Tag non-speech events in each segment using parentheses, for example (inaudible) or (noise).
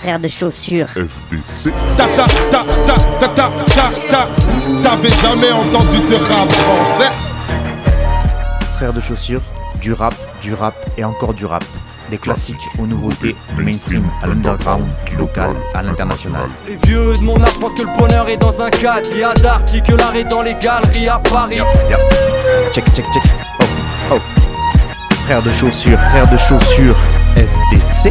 frère de chaussures. FDC. Ta ta ta ta ta ta ta ta. T'avais jamais entendu de rap français Frère de chaussures, du rap, du rap et encore du rap. Des classiques aux nouveautés, du mainstream à l'underground, du local à l'international. Les vieux de mon âge pensent que le bonheur est dans un cadre. Il y a que l'art est dans les galeries à Paris. Check, check, check. Oh, oh. Frère de chaussures, frère de chaussures, FDC.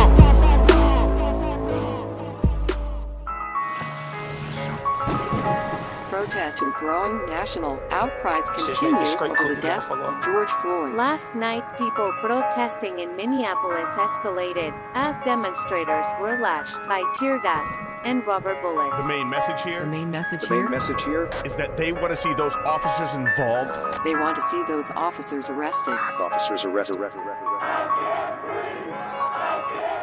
And growing national outcries Shit, continue nigga, over the cool, death of motherfucker. George Floyd. Last night, people protesting in Minneapolis escalated as demonstrators were lashed by tear gas and rubber bullets. The main message here The main message The main message here is that they want to see those officers involved. they want to see those officers arrested. Officers arrested. arrested, arrested,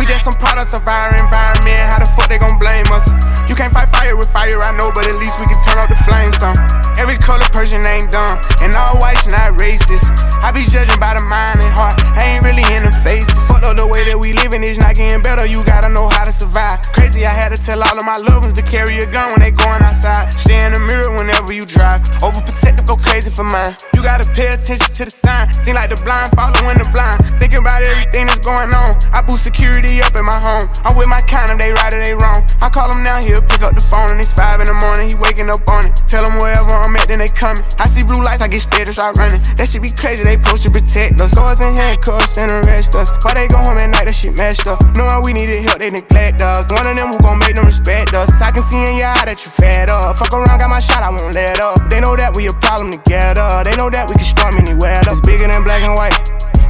We just some products of our environment. How the fuck they gon' blame us? You can't fight fire with fire, I know, but at least we can turn off the flames some. Every color person ain't dumb, and all whites not racist. I be judging by the mind and heart, I ain't really in the face. Fuck up the way that we living is not getting better, you gotta know how to survive. Crazy, I had to tell all of my loved ones to carry a gun when they going outside. Stay in the mirror whenever you drive. Overprotective, go crazy for mine. You gotta pay attention to the sign. Seem like the blind following the blind. Thinking about everything that's going on. I boost security up in my home. I'm with my kind of they right or they wrong. I call him now, he'll pick up the phone and it's five in the morning. He waking up on it. Tell him wherever I'm at, then they coming. I see blue lights, I get scared and start running. That shit be crazy, they supposed to protect us. Swords and handcuffs and arrest us. Why they go home at night, that shit messed up. Knowing we needed help, they neglect us. One of them who gon' make them respect us. I can see in your eye that you fed up. Fuck around, got my shot, I won't let up. They know that we a problem together. They know that we can storm anywhere. That's bigger than black and white.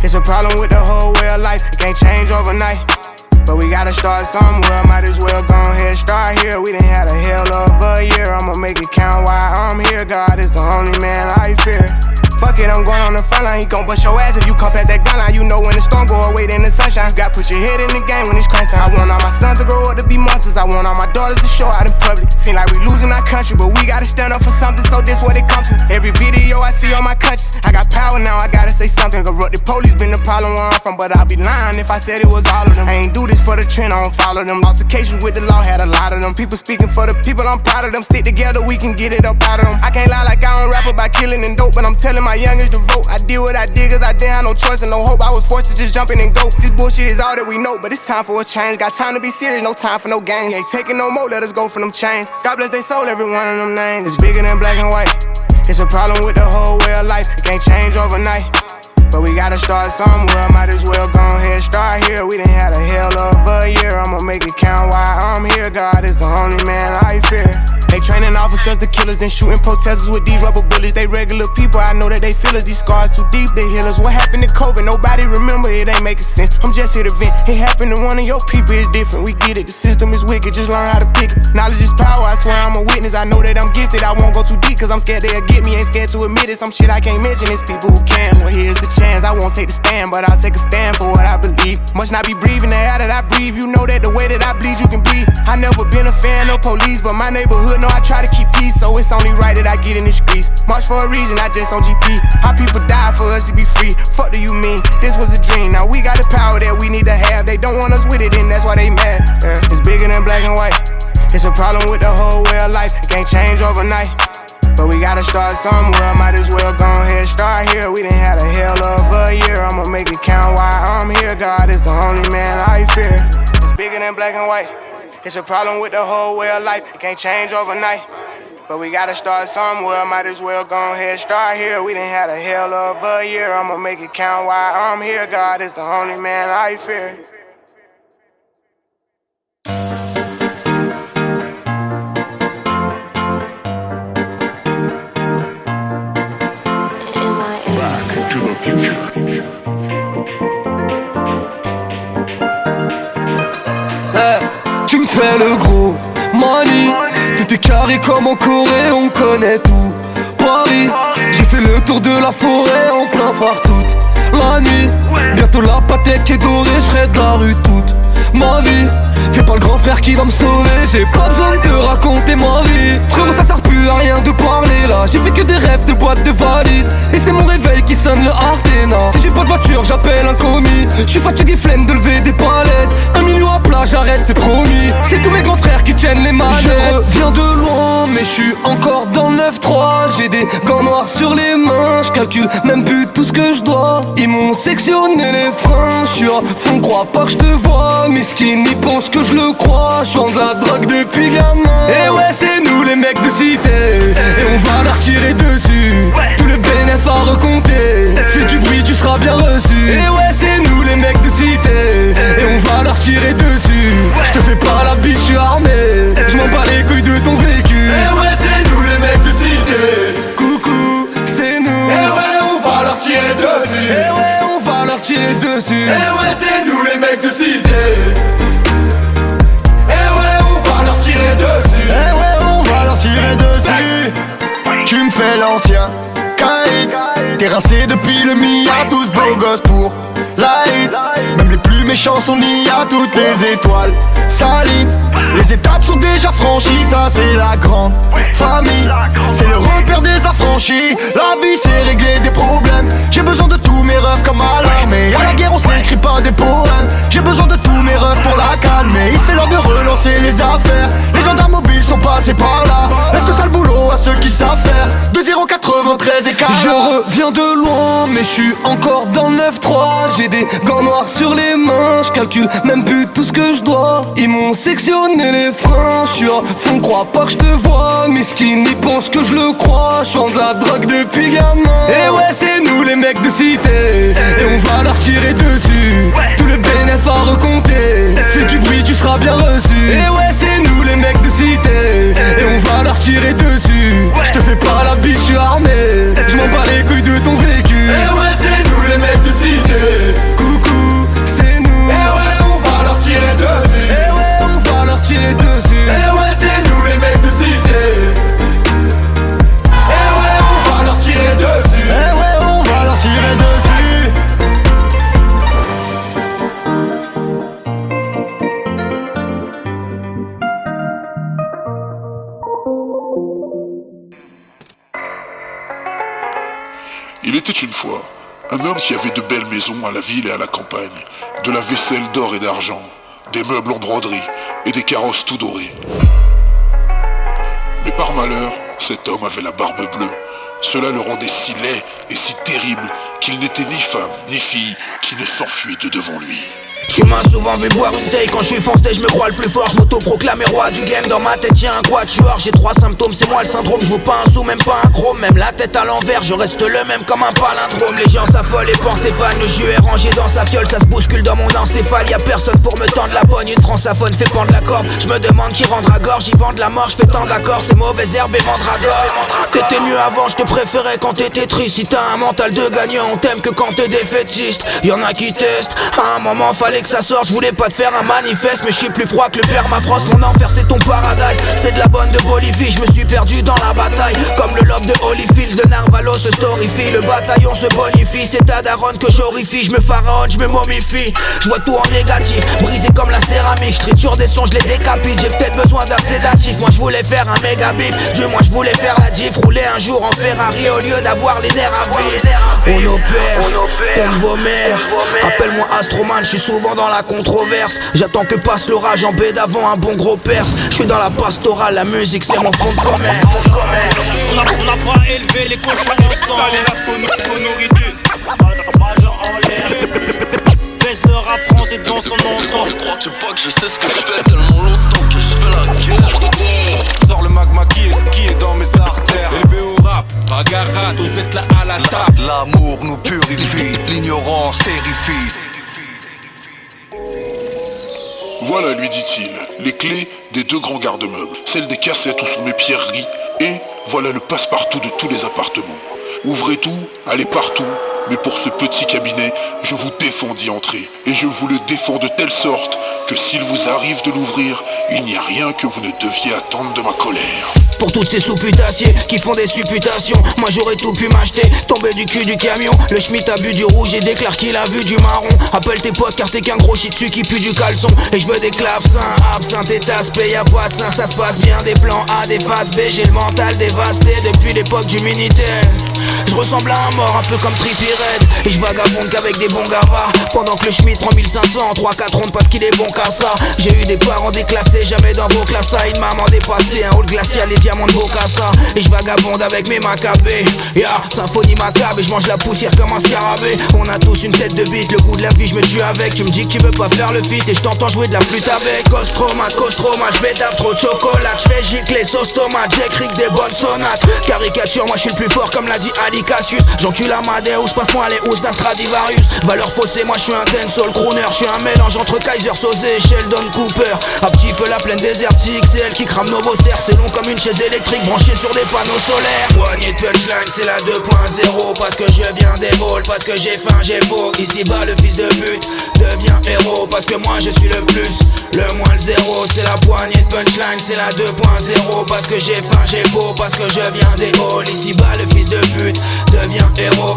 It's a problem with the whole way of life. It can't change overnight. But we gotta start somewhere. Might as well go ahead, start here. We done had a hell of a year. I'ma make it count while I'm here. God is the only man I fear. Fuck it, I'm going on the front line. He gon' bust your ass if you come past that gun line. You know when the storm go away, then the sunshine. You got put your head in the game when it's crunch. I want all my sons to grow up to be monsters. I want all my daughters to show out in public. Seem like we losing our country, but we gotta stand up for something. So this what it comes to. Every video I see on my conscience, I got power now. I gotta say something. Corrupt the police been the problem where I'm from, but I'd be lying if I said it was all of them. I ain't do this for the trend, I don't follow them. Altercations with the law had a lot of them. People speaking for the people, I'm proud of them. Stick together, we can get it up out of them. I can't lie like I don't rap about killing and dope, but I'm telling my youngest to vote. I did what I did, cause I didn't have no choice and no hope. I was forced to just jump in and go. This bullshit is all that we know, but it's time for a change. Got time to be serious, no time for no games. Ain't taking no more, let us go for them chains. God bless they soul, every one of them names. It's bigger than black and white. It's a problem with the whole way of life. It can't change overnight. But we gotta start somewhere. Might as well go ahead, start here. We done had a hell of a year. I'ma make it count while I'm here. God is the only man I fear. They training officers to killers, then shooting protesters with these rubber bullets. They regular people, I know that they feel us. These scars too deep, they heal us. What happened to COVID? Nobody remember, it ain't making sense. I'm just here to vent. It happened to one of your people, it's different. We get it, the system is wicked, just learn how to pick it. Knowledge is power, I swear I'm a witness. I know that I'm gifted, I won't go too deep, cause I'm scared they'll get me. Ain't scared to admit it. Some shit I can't mention, it's people who can. Well, here's the chance, I won't take the stand, but I'll take a stand for what I believe. Must not be breathing the air that I breathe. You know that the way that I bleed, you can be. I never been a fan of police, but my neighborhood know I try to keep peace, so it's only right that I get in the streets. March for a reason, I just on GP. How people die for us to be free. Fuck do you mean? This was a dream. Now we got the power that we need to have. They don't want us with it, and that's why they mad. Yeah. It's bigger than black and white. It's a problem with the whole way of life. It can't change overnight. But we gotta start somewhere. Might as well go ahead, start here. We done had a hell of a year. I'ma make it count while I'm here. God is the only man I fear. It's bigger than black and white. It's a problem with the whole way of life. It can't change overnight. But we gotta start somewhere. Might as well go ahead, start here. We didn't had a hell of a year. I'ma make it count while I'm here. God is the only man I fear. Back to the future. Le gros Mani, tout est carré comme en Corée, on connaît tout. Paris, j'ai fait le tour de la forêt en plein phare toute la nuit Bientôt la patek est dorée, je de la rue toute ma vie Fais pas le grand frère qui va me sauver. J'ai pas besoin de te raconter ma vie. Frérot ça sert plus à rien de parler là. J'ai fait que des rêves de boîtes de valises. Et c'est mon réveil qui sonne le Artena Si j'ai pas de voiture j'appelle un commis. Je suis fatigué flemme de lever des palettes. Un million à plat j'arrête c'est promis. C'est tous mes grands frères qui tiennent les manettes Je viens de loin mais je suis encore dans le 9-3 J'ai des gants noirs sur les mains. Je calcule même plus tout ce que je dois. Ils m'ont sectionné les freins. Je suis à fond crois pas que je te vois Miskin ils que je le crois Je de la drogue depuis gamin. Et ouais c'est nous les mecs de cité. Et on va leur tirer dessus. Tous les bénéfices à recompter. Fais du bruit tu seras bien reçu. Et ouais c'est nous les mecs de cité. Et on va leur tirer dessus. Je te fais pas la biche, je suis armé. Je m'en bats les couilles de ton vécu. Et ouais c'est nous les mecs de cité. Coucou c'est nous. Et ouais on va leur tirer dessus. Et ouais on va leur tirer dessus. Et ouais c'est nous les mecs de cité Caïd, terrassé depuis le Mia, tous beaux gosses pour hit. Même les plus méchants sont mis à toutes les étoiles. Saline, les étapes sont déjà franchies, ça c'est la grande famille. C'est le repère des affranchis. La vie c'est régler des problèmes. J'ai besoin de tous mes rêves comme à l'armée. À la guerre on s'écrit pas des poèmes. J'ai besoin de tous mes rêves pour la calmer. Il fait l'heure de relancer les affaires. Les gendarmes mobiles sont passés par là. Laisse le boulot à ceux qui savent faire. De 0,93 et 40. Je reviens de loin, mais je suis encore dans le 9-3. J'ai des gants noirs sur les mains. Je calcule même plus tout ce que je dois. Ils m'ont sectionné les freins. Je suis à fond, crois pas que je te vois. Miskin, ils pensent que je le crois. Je de la drogue depuis gamin. Et ouais, c'est nous les mecs de cité. Et on va leur tirer dessus. Tous les bénéfices à recompter. Fais du bruit, tu seras bien reçu. Et ouais, c'est nous les mecs de cité. Et on va leur tirer dessus. La était une fois un homme qui avait de belles maisons à la ville et à la campagne, de la vaisselle d'or et d'argent, des meubles en broderie et des carrosses tout dorés. Mais par malheur, cet homme avait la barbe bleue. Cela le rendait si laid et si terrible qu'il n'était ni femme ni fille qui ne s'enfuit de devant lui. Tu m'as souvent vu boire une taille. Quand je suis foncé, je me crois le plus fort, je m'auto-proclame roi du game. Dans ma tête y'a un quatuor, j'ai trois symptômes, c'est moi le syndrome, je veux pas un sou, même pas un chrome, la tête à l'envers, je reste le même comme un palindrome, les gens s'affolent et pensent fan, le jus est rangé dans sa fiole, ça se bouscule dans mon encéphale, y'a personne pour me tendre la pogne, une francophone fait pendre la corde, je me demande qui rendra gorge, j'y vend de la mort, je fais tant d'accord, c'est mauvaise herbe et mandragore. T'étais mieux avant, je te préférais quand t'étais triste, si t'as un mental de gagnant, on t'aime que quand t'es défaitiste, y'en a qui testent, à un moment fallait que ça sorte, je voulais pas te faire un manifeste, mais je suis plus froid que le permafrost, mon enfer c'est ton paradise, c'est de la bonne de Bolivie, je me suis perdu dans la bataille, comme le lobe de Holyfield, de Narvalo se storifie, le bataillon se bonifie, c'est ta daronne que j'horrifie, je me pharaonne, je me momifie, je vois tout en négatif, brisé comme la céramique, je triture des sons, je les décapite, j'ai peut-être besoin d'un sédatif, moi je voulais faire un méga bif, Dieu moi je voulais faire la diff, rouler un jour en Ferrari au lieu d'avoir les nerfs à vif, on opère, on vos mères, appelle-moi Astroman, je suis souvent dans la controverse, j'attends que passe l'orage en baie d'avant un bon gros perse, je suis dans la pastorale, la musique c'est mon fond de commerce. On n'a pas élevé les cochons ensemble. Installer la son- sonorité. En l'air. Baisse le rap français dans son ensemble. Crois-tu pas que je sais ce que je fais tellement longtemps que je fais la guerre Sors le magma qui est, qui est dans mes artères Élevé au rap, bagarre, tous êtes là à la table. L'amour nous purifie, l'ignorance terrifie Voilà, lui dit-il, les clés des deux grands garde-meubles, celles des cassettes où sont mes pierreries, et voilà le passe-partout de tous les appartements. Ouvrez tout, allez partout, Mais pour ce petit cabinet, je vous défends d'y entrer. Et je vous le défends de telle sorte que s'il vous arrive de l'ouvrir, il n'y a rien que vous ne deviez attendre de ma colère. Pour toutes ces sous-putassiers qui font des supputations Moi j'aurais tout pu m'acheter, tomber du cul du camion Le schmitt a bu du rouge et déclare qu'il a vu du marron. Appelle tes potes car t'es qu'un gros dessus qui pue du caleçon. Et je veux des clavecins, absinthe et taspé Y'a pas de sein, ça se passe bien Des plans A, des phases B. J'ai le mental dévasté depuis l'époque du Minitel. Je ressemble à un mort, un peu comme Trippy Et je vagabonde qu'avec des bons gavas Pendant que le Schmitt prend 1500 3-4 rondes parce qu'il est bon qu'à ça. J'ai eu des parents déclassés, jamais dans vos classes Une maman dépassée, un hall glacial, les diamants de Bocassa Et je vagabonde avec mes macabées. Ya, symphonie macabre et je mange la poussière comme un scarabée. On a tous une tête de bite, le goût de la vie je me tue avec. Tu me dis que tu veux pas faire le fit et je t'entends jouer de la flûte avec. Costroma, Costroma, je bédave trop de chocolat. Je fais gicler sauce tomate, j'écris des bonnes sonates. Caricature, moi je suis le plus fort comme l'a dit Ali Cassius J'encule Amadeus, passe-moi les housses d'un Stradivarius. Valeur faussée, moi je suis un dancehall crooner. Je suis un mélange entre Kaiser Soze et Sheldon Cooper. À petit feu la plaine désertique, c'est elle qui crame nos serres C'est long comme une chaise électrique branchée sur des panneaux solaires. Poignée de punchline, c'est la 2.0 Parce que je viens des balls, parce que j'ai faim, j'ai beau Ici bas le fils de but devient héros. Parce que moi je suis le plus, le moins le zéro. C'est la poignée de punchline, c'est la 2.0 Parce que j'ai faim, j'ai beau, parce que je viens des halls Ici bas le fils de but devient héros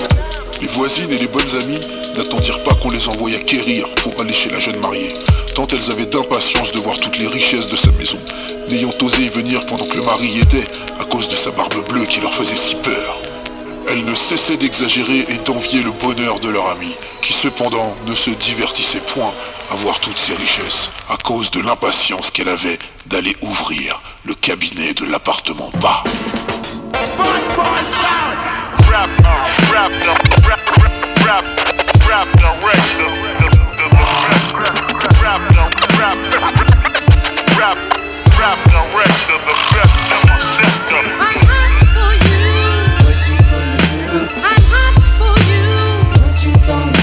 voisines et les bonnes amies n'attendirent pas qu'on les envoie quérir pour aller chez la jeune mariée, tant elles avaient d'impatience de voir toutes les richesses de sa maison, n'ayant osé y venir pendant que le mari y était, à cause de sa barbe bleue qui leur faisait si peur. Elles ne cessaient d'exagérer et d'envier le bonheur de leur ami, qui cependant ne se divertissait point à voir toutes ces richesses, à cause de l'impatience qu'elle avait d'aller ouvrir le cabinet de l'appartement bas. rap, rap director, the, the, the best rap, rap, rap, rap, rap director, the best in my sector. I'm hot for you. What you gonna do? I'm hot for you. What you gonna do?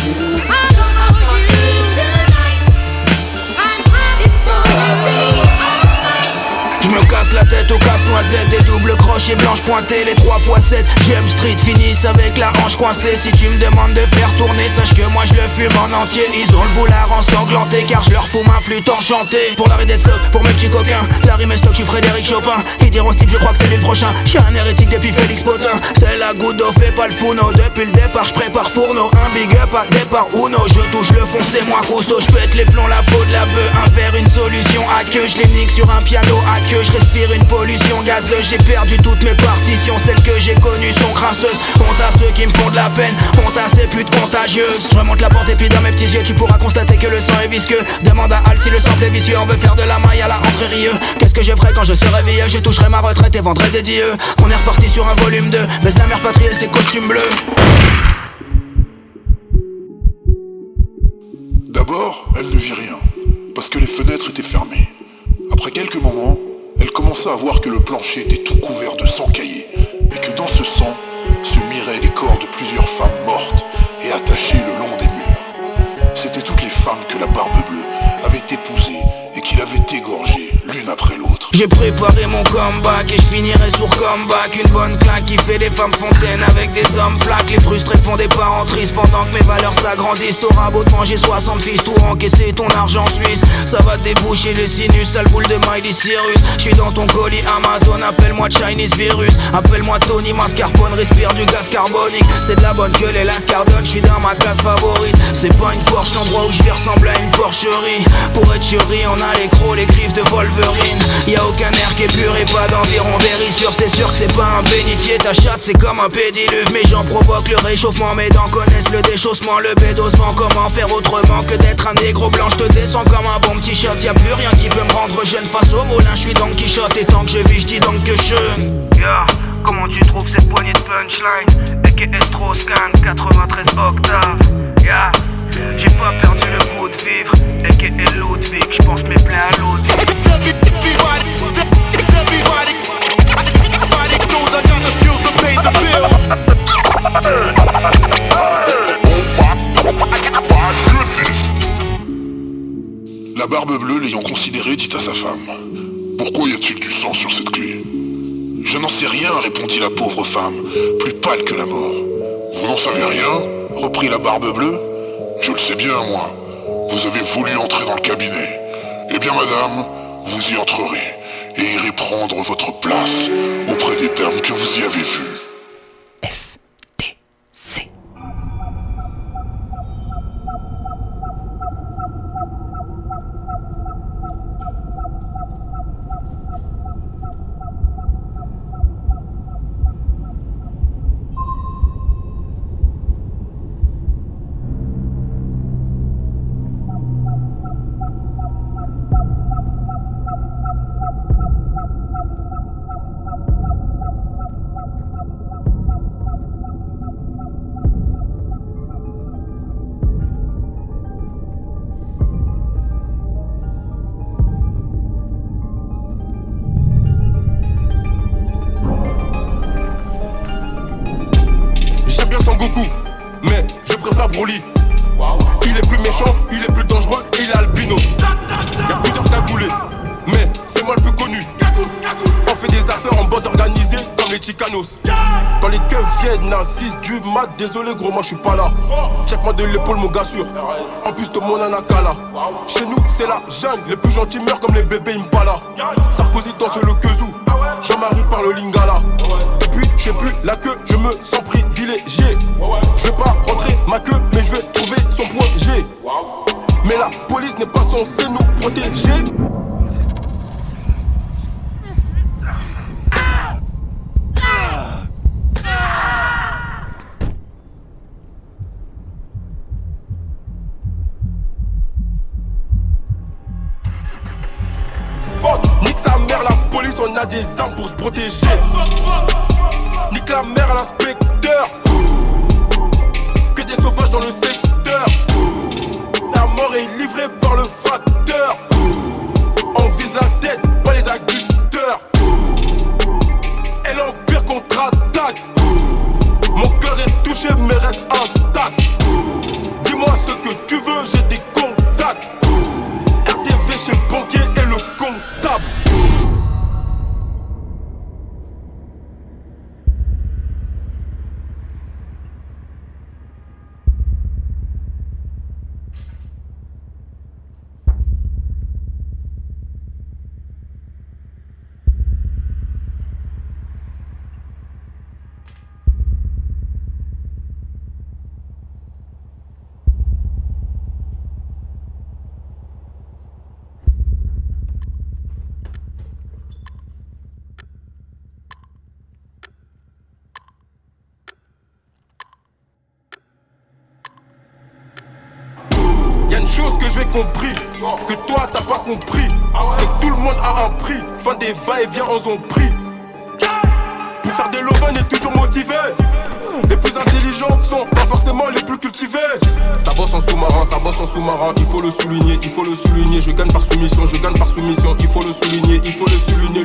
La tête au casse-noisette Des doubles crochets blanches pointées Les 3 x 7 James Street finissent avec la hanche coincée. Si tu me demandes de faire tourner Sache que moi je le fume en entier. Ils ont le boulard ensanglanté Car je leur fous ma flûte enchantée. Pour l'arrêt des stocks, pour mes petits coquins. La rime est stock, je Frédéric Chopin. Ils diront Steve, je crois que c'est lui le prochain. Je suis un hérétique depuis Félix Potin. C'est la goutte d'eau, fais pas le founo Depuis le départ, je prépare fourneau. Un big up à départ Uno. Je touche le fond, c'est moi costaud. Je pète les plombs, la faute, la bœuf. Un verre, une solution à queue. Je les nique sur un piano à queue. Je respire une pollution gazeuse. J'ai perdu toutes mes partitions Celles que j'ai connues sont crasseuses Honte à ceux qui me font de la peine Honte à ces putes contagieuses. Je remonte la porte et puis dans mes petits yeux Tu pourras constater que le sang est visqueux. Demande à Al si le sang est vicieux On veut faire de la maille à la André Rieu Qu'est-ce que je ferai quand je serai vieux? Je toucherai ma retraite et vendrai des dieux. On est reparti sur un volume 2 Mais la mère patrie et ses costumes bleus. D'abord, elle ne vit rien, parce que les fenêtres étaient fermées. Après quelques moments, elle commença à voir que le plancher était tout couvert de sang caillé, et que dans ce sang se miraient les corps de plusieurs femmes mortes et attachées le long des murs. C'étaient toutes les femmes que la barbe bleue avait épousées et qu'il avait égorgées l'une après l'autre. J'ai préparé mon comeback et je finirai sur comeback. Une bonne claque qui fait des femmes fontaines avec des hommes flaques Les frustrés font des parents tristes pendant que mes valeurs s'agrandissent. T'auras beau te manger 60 fils, tout encaisser ton argent suisse. Ça va déboucher les sinus, t'as le boule de Miley Cyrus. Je suis dans ton colis Amazon, appelle-moi Chinese Virus. Appelle-moi Tony Mascarpone, respire du gaz carbonique. C'est de la bonne que les lascardonnes, je suis dans ma case favorite. C'est pas une Porsche, l'endroit où je vais ressembler à une porcherie Pour être chéri, on a les crocs, les griffes de Wolverine aucun air qui est pur et pas d'environ vérissure. C'est sûr que c'est pas un bénitier, ta chatte c'est comme un pédiluve. Mais j'en provoque le réchauffement, mes dents connaissent le déchaussement Le bédosement, comment faire autrement que d'être un négro blanc? Je te descends comme un bon petit shot, y'a plus rien qui peut me rendre jeune Face au moulin, je suis Don Quichotte et tant que je vis, je dis donc que je comment tu trouves cette poignée de punchline? A.K.A. Strauss-Kahn, 93 octaves J'ai pas perdu le goût de vivre, j'pense mes à. La barbe bleue l'ayant considéré dit à sa femme Pourquoi y a-t-il du sang sur cette clé? Je n'en sais rien, répondit la pauvre femme, plus pâle que la mort. Vous n'en savez rien? reprit la barbe bleue. Je le sais bien, moi. Vous avez voulu entrer dans le cabinet. Eh bien, madame, vous y entrerez et irez prendre votre place auprès des dames que vous y avez vues. De l'épaule, mon gars sûr. En plus anakala. Chez nous, c'est la jungle, les plus gentils meurent comme les bébés Impala. Sarkozy des armes pour se protéger. Nique la mère, l'inspecteur. Que des sauvages dans le secteur. La mort est livrée par le facteur. On vise la tête, pas les agriculteurs. Et l'empire contre-attaque. Mon cœur est touché, mais reste intact. Dis-moi ce que tu veux, j'ai des contacts. RTV chez banquier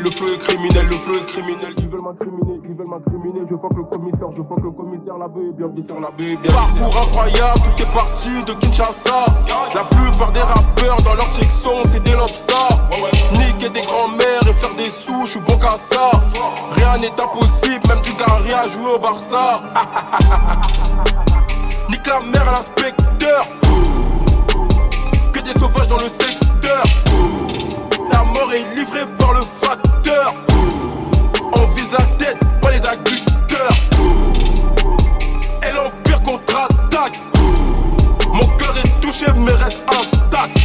le feu est criminel, le feu est criminel. Ils veulent m'incriminer, ils veulent m'incriminer. Je vois que le commissaire, je vois que le commissaire, la baie bien viscère, la baie bien Parcours incroyable, tout est parti de Kinshasa. La plupart des rappeurs dans leur son c'est des lobsa. Niquer des grands-mères et faire des sous, je suis bon qu'à ça. Rien n'est impossible, même du gars à jouer au Barça. (laughs) Nique la mère à l'inspecteur. Que des sauvages dans le secteur. Est livrée par le facteur. On vise la tête, pas les agriculteurs. Et l'empire contre-attaque. Mon cœur est touché, mais reste intact.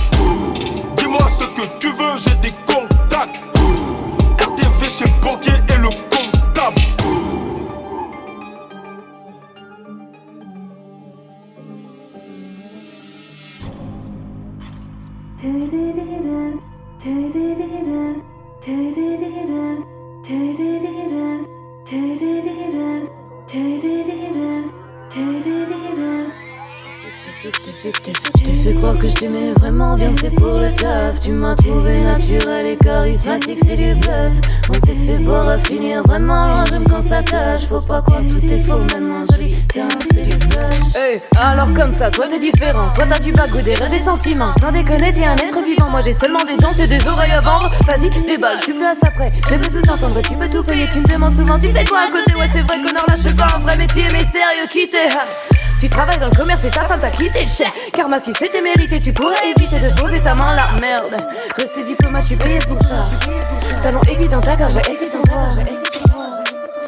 Dis-moi ce que tu veux, j'ai des contacts. RTV chez Banquier et le comptable. Tay-da-dee-da, tay-da-dee-da, tay-da-dee-da, tay-da-dee-da, tay-da-dee-da. T'ai fait croire que je t'aimais vraiment bien, c'est pour le taf. Tu m'as trouvé naturel et charismatique, c'est du bluff. On s'est fait boire à finir vraiment loin, j'aime quand ça tâche. Faut pas croire que tout est faux, même en joli tiens, c'est du bluff. Hey, alors comme ça, toi t'es différent. Toi t'as du bagou, des rêves, des sentiments. Sans déconner, t'es un être vivant. Moi j'ai seulement des dents, c'est des oreilles à vendre. Vas-y, déballe, je suis plus à ça près. Je peux tout entendre, tu peux tout payer. Tu me demandes souvent, tu fais quoi à côté? Ouais, c'est vrai, connard, lâche pas un vrai métier, mais sérieux, quitter. Tu travailles dans le commerce et ta femme t'a quitté, cher. Karma, si c'était mérité, tu pourrais éviter de poser ta main la merde. Que ces diplomates, suis payé pour ça. Talent aiguille dans ta gorge, j'ai essayé d'en voir.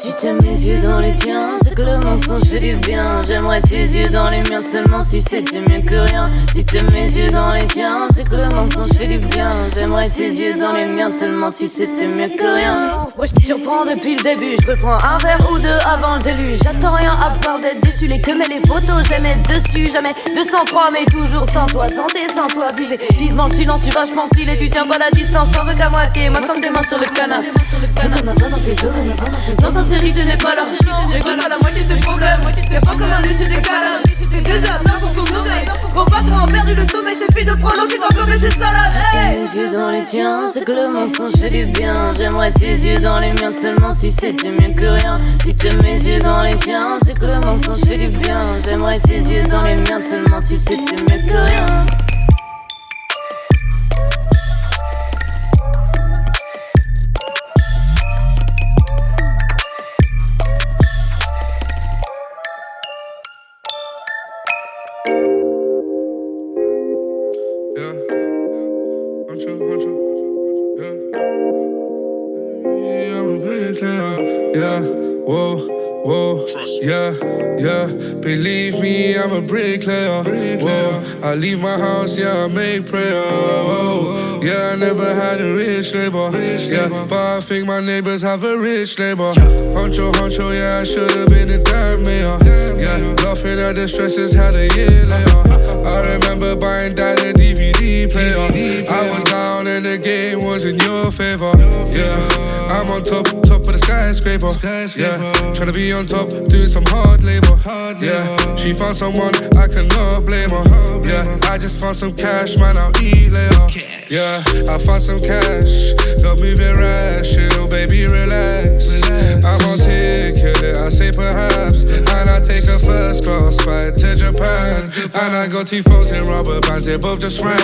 Si t'aimes mes yeux dans les tiens, c'est que le mensonge fait du bien. J'aimerais tes yeux dans les miens seulement si c'était mieux que rien. Si t'aimes mes yeux dans les tiens, c'est que le mensonge fait du bien. J'aimerais tes yeux dans les miens seulement si c'était mieux que rien. Ouais, je te reprends depuis le début, je reprends un verre ou deux avant le déluge. J'attends rien à part d'être déçu. Les que mais les photos, je les mets dessus. Jamais 203, mais toujours sans toi. Santé sans toi, vivez vivement le silence, je suis vachement stylé. Tu tiens pas la distance, t'en veux qu'à moitié. Moi, comme des mains sur le canapé. Comme main dans tes. Sans sincérité n'est pas là. J'écoute pas la moitié de problèmes. Y'a pas comme un déchet décalage. T'es déjà atteint pour son oseille. Gros patron a perdu le sommeil, c'est plus de prendre qui t'en comme ses salades. Si t'as mes yeux dans les tiens, c'est que le mensonge fait du bien. J'aimerais tes yeux dans les miens seulement si c'était mieux que rien. Si t'as mes yeux dans les tiens, c'est que le mensonge fait du bien. J'aimerais tes yeux dans les miens seulement si c'était mieux que rien. I'm a bricklayer. Whoa, I leave my house, yeah, I make prayer. Whoa, yeah, I never had a rich neighbor. Yeah, but I think my neighbors have a rich neighbor. Honcho, honcho, yeah, I should've been a damn mayor. Yeah, laughing at the stresses, had a year later. I remember buying that a DVD player. I the game was in your favor. Yeah, I'm on top, top of the skyscraper. Yeah, trying to be on top, doing some hard labor. Yeah, she found someone I cannot blame her. Yeah, I just found some cash, man, I'll eat later. Yeah, I found some cash, don't move it rash, baby, relax. I'm ticket, I say perhaps, and I take a first class flight to Japan. And I got two phones in rubber bands, they both just ran.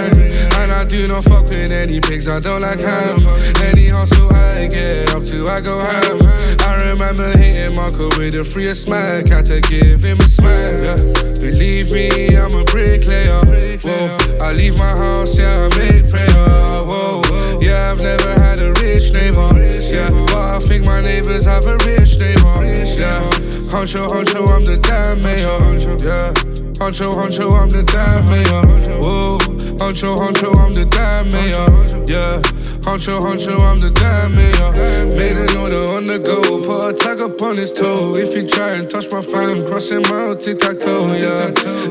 And I do not fuck with any pigs, I don't like ham. Any hustle I get up to, I go ham. I remember hitting Marco with a free smack, had to give him a smack. Yeah. Believe me, I'm a bricklayer. Whoa, I leave my house, yeah, I make prayer. Whoa, yeah, I've never had a rich neighbor. Yeah, but I think my neighbors have a rich neighbor. Yeah, honcho, honcho, I'm the damn mayor. Yeah. Honcho, honcho, I'm the damn mayor. Whoa, honcho, honcho, I'm the damn mayor. Yeah, honcho, honcho, I'm the damn mayor. Made an order on the go, put a tag up on his toe. If he try and touch my fam, crossing my old tic tac toe. Yeah,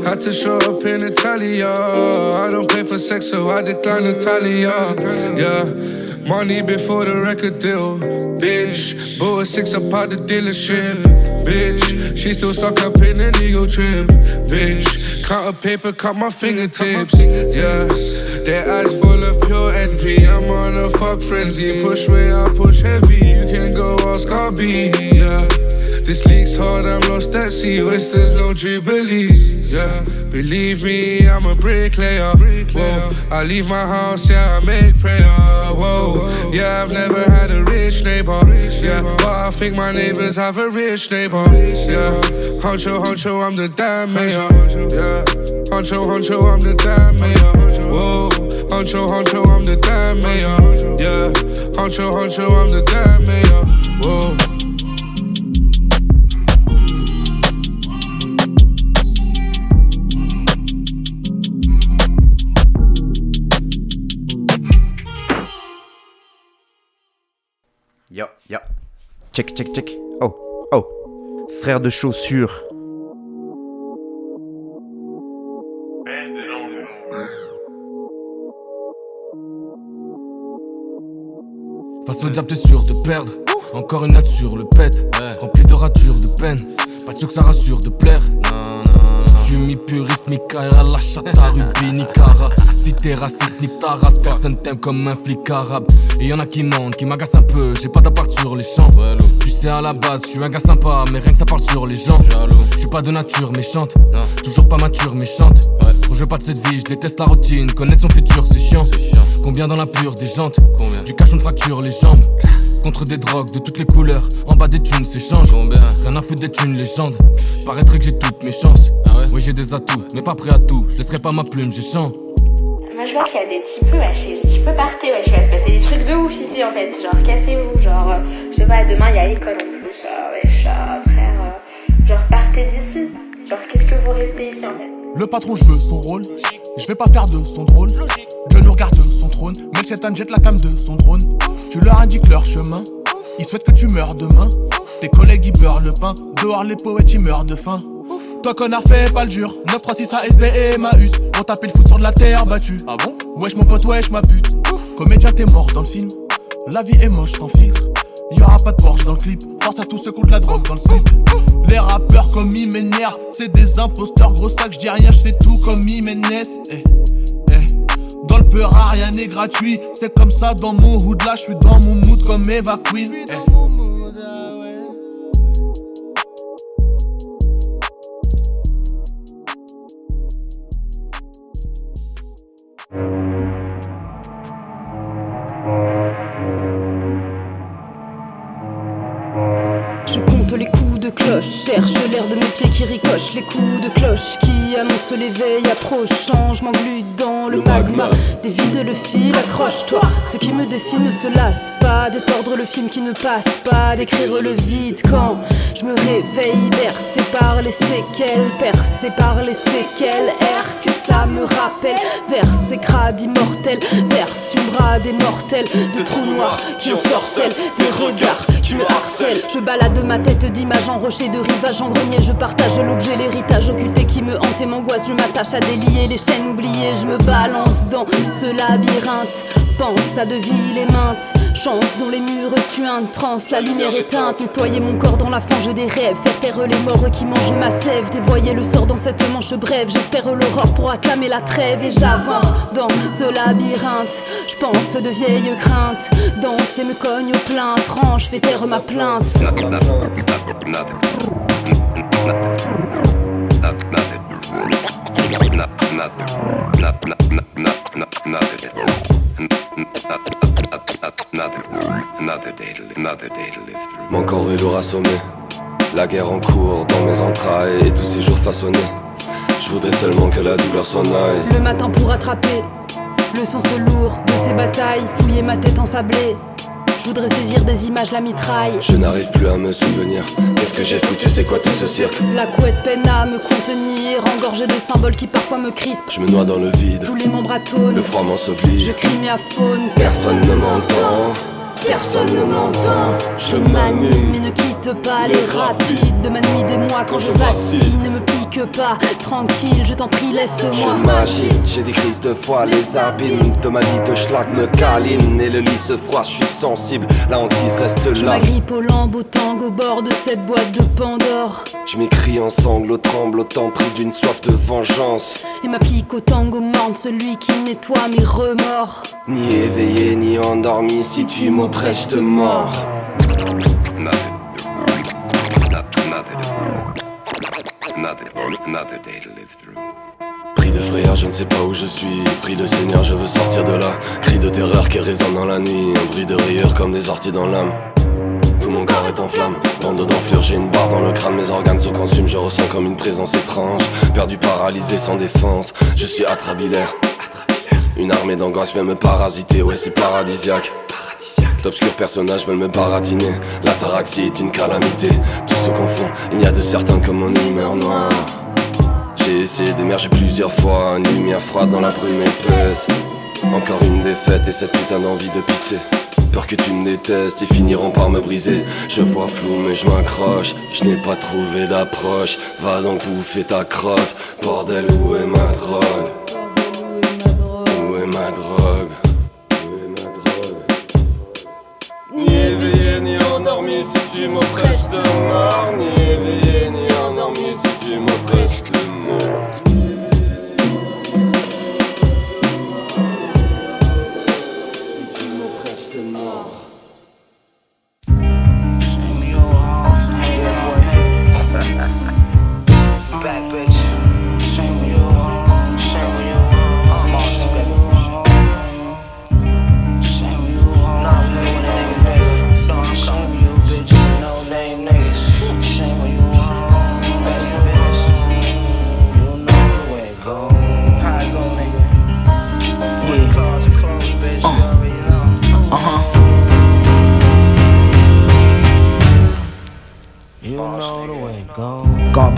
had to show up in Italia. I don't pay for sex, so I decline Italia. Yeah. Money before the record deal, bitch. A six up out the dealership, bitch. She still stuck up in an ego trip, bitch. Cut a paper, cut my fingertips, yeah. Their eyes full of pure envy. I'm on a fuck frenzy. Push me, I push heavy. You can go ask RB, yeah. This leaks hard, I'm lost at sea. Oysters, no jubilees. Yeah, believe me, I'm a bricklayer. Whoa, I leave my house, yeah, I make prayer. Whoa, yeah, I've never had a rich neighbor. Yeah, but I think my neighbors have a rich neighbor. Yeah, honcho, honcho, I'm the damn mayor. Yeah, honcho, honcho, I'm the damn mayor. Whoa, honcho, honcho, I'm the damn mayor. Yeah, honcho, honcho, I'm the damn mayor. Whoa. Check, check, check. Oh, oh. Frère de chaussures. Face au diable, t'es sûr de perdre. Encore une nature, le pète. Rempli de ratures, de peine. Pas sûr que ça rassure de plaire. Suis mi-puriste, mi-kaira, la chata, rubis, ni cara. Si t'es raciste, ni ta race, personne t'aime comme un flic arabe. Et y'en a qui mentent, qui m'agacent un peu, j'ai pas d'appart sur les champs. Tu sais, à la base, je suis un gars sympa, mais rien que ça parle sur les gens. Je suis pas de nature méchante, toujours pas mature, méchante. je veux pas de cette vie, je déteste la routine, connaître son futur, c'est chiant. Combien dans la pure des jantes Du cash, on fracture les jambes. Contre des drogues de toutes les couleurs, en bas des thunes s'échangent. Rien à foutre d'être une légende. Paraîtrait que j'ai toutes mes chances. Oui, j'ai des atouts, mais pas prêt à tout. Je laisserai pas ma plume, j'ai chant. Moi je vois qu'il y a des petits peu, wesh, des peu partez, wesh, il va se passer des trucs de ouf ici en fait. Genre, cassez-vous, genre, euh, je sais pas, demain il y a l'école en plus, euh, wesh, euh, frère. genre, partez d'ici. Genre, qu'est-ce que vous restez ici en fait? Le patron, je veux son rôle. Je vais pas faire de son drôle. Dieu nous regarde de son trône. Mais le jette la cam de son drone. Tu leur indiques leur chemin. Ils souhaitent que tu meurs demain. Tes collègues ils beurrent le pain. Dehors les poètes ils meurent de faim. Toi connard fais pas le dur 936 ASB et Maus On tapait le foot sur de la terre battue Ah bon? Wesh mon pote wesh ma pute Comédien t'es mort dans le film La vie est moche sans filtre Y'aura pas de Porsche dans le clip. Force à tous ceux contre la drogue dans le slip. Les rappeurs comme Imener C'est des imposteurs gros sac je dis rien je sais tout comme Imenes eh, eh. Dans le peur rien n'est gratuit. C'est comme ça dans mon hood là Je suis dans mon mood comme Eva Queen. Eh. Les coups de cloche qui annoncent l'éveil approche, change, m'englue dans le magma, dévide le fil, accroche-toi. Ce qui me dessine ne se lasse pas de tordre le film qui ne passe pas, d'écrire le vide quand je me réveille, bercé par les séquelles, percé par les séquelles, air que ça me rappelle, vers ces crades immortels, verse une bras des mortels, de trous noirs qui ensorcellent, des regards qui me harcèlent. Je balade ma tête d'images en rocher, de rivage en grenier, je partage l'objet, l'héritage occulté qui me hante et m'angoisse, je m'attache à délier les chaînes oubliées, je me balance dans ce labyrinthe. Pense à de villes et Chance dont les murs suintent Transe, la lumière éteinte Nettoyer mon corps dans la fange des rêves Faire taire les morts qui mangent ma sève Dévoyer le sort dans cette manche brève J'espère l'aurore pour acclamer la trêve Et j'avance dans ce labyrinthe Je pense de vieilles craintes Danse et me cogne au plein Tranche, fais taire ma plainte Mon corps est lourd assommé. La guerre en cours dans mes entrailles et tous ces jours façonnés. Je voudrais seulement que la douleur s'en aille. Le matin pour attraper le son se lourd de ces batailles, fouiller ma tête ensablée. Je voudrais saisir des images, la mitraille. Je n'arrive plus à me souvenir. Qu'est-ce que j'ai foutu, c'est quoi tout ce cirque La couette peine à me contenir, engorgée de symboles qui parfois me crispent. Je me noie dans le vide. Tous les membres atone. Le froid m'en s'oblige. Je crie mes aphones. Personne ne m'entend. Personne ne m'entend. Je m'anime. Mais ne quitte pas les rapides de ma nuit des mois quand je vacille. Ne me pique pas, tranquille, je t'en prie, Je laisse-moi. m'agite, j'ai des crises de foi, les abîmes de ma vie de schlag me câline et le lit se froisse, je suis sensible, la hantise reste Je là. m'agrippe au lambeau tango au bord de cette boîte de Pandore. Je m'écris en sanglots, tremblotant, pris d'une soif de vengeance. Et m'applique au tango morne, celui qui nettoie mes remords. Ni éveillé, ni endormi, si tu m'oppresses, je te mords. Pris de frayeur, je ne sais pas où je suis. Pris de seigneur, je veux sortir de là. Cri de terreur qui résonne dans la nuit. Un bruit de rire comme des orties dans l'âme. Tout mon corps est en flamme, bande d'enflure, j'ai une barre dans le crâne, mes organes se consument, je ressens comme une présence étrange, perdu, paralysé, sans défense, je suis atrabilaire, une armée d'angoisse vient me parasiter, ouais c'est paradisiaque. D'obscurs personnages veulent me baratiner, l'ataraxie est une calamité, tout se confond, il y a de certains comme mon humeur noire. J'ai essayé d'émerger plusieurs fois, une lumière froide dans la brume épaisse. Encore une défaite et cette putain d'envie de pisser. Peur que tu me détestes, ils finiront par me briser. Je vois flou mais je m'accroche, je n'ai pas trouvé d'approche. Va donc bouffer ta crotte, bordel où est ma drogue? Où est ma drogue? M'oppresses de mort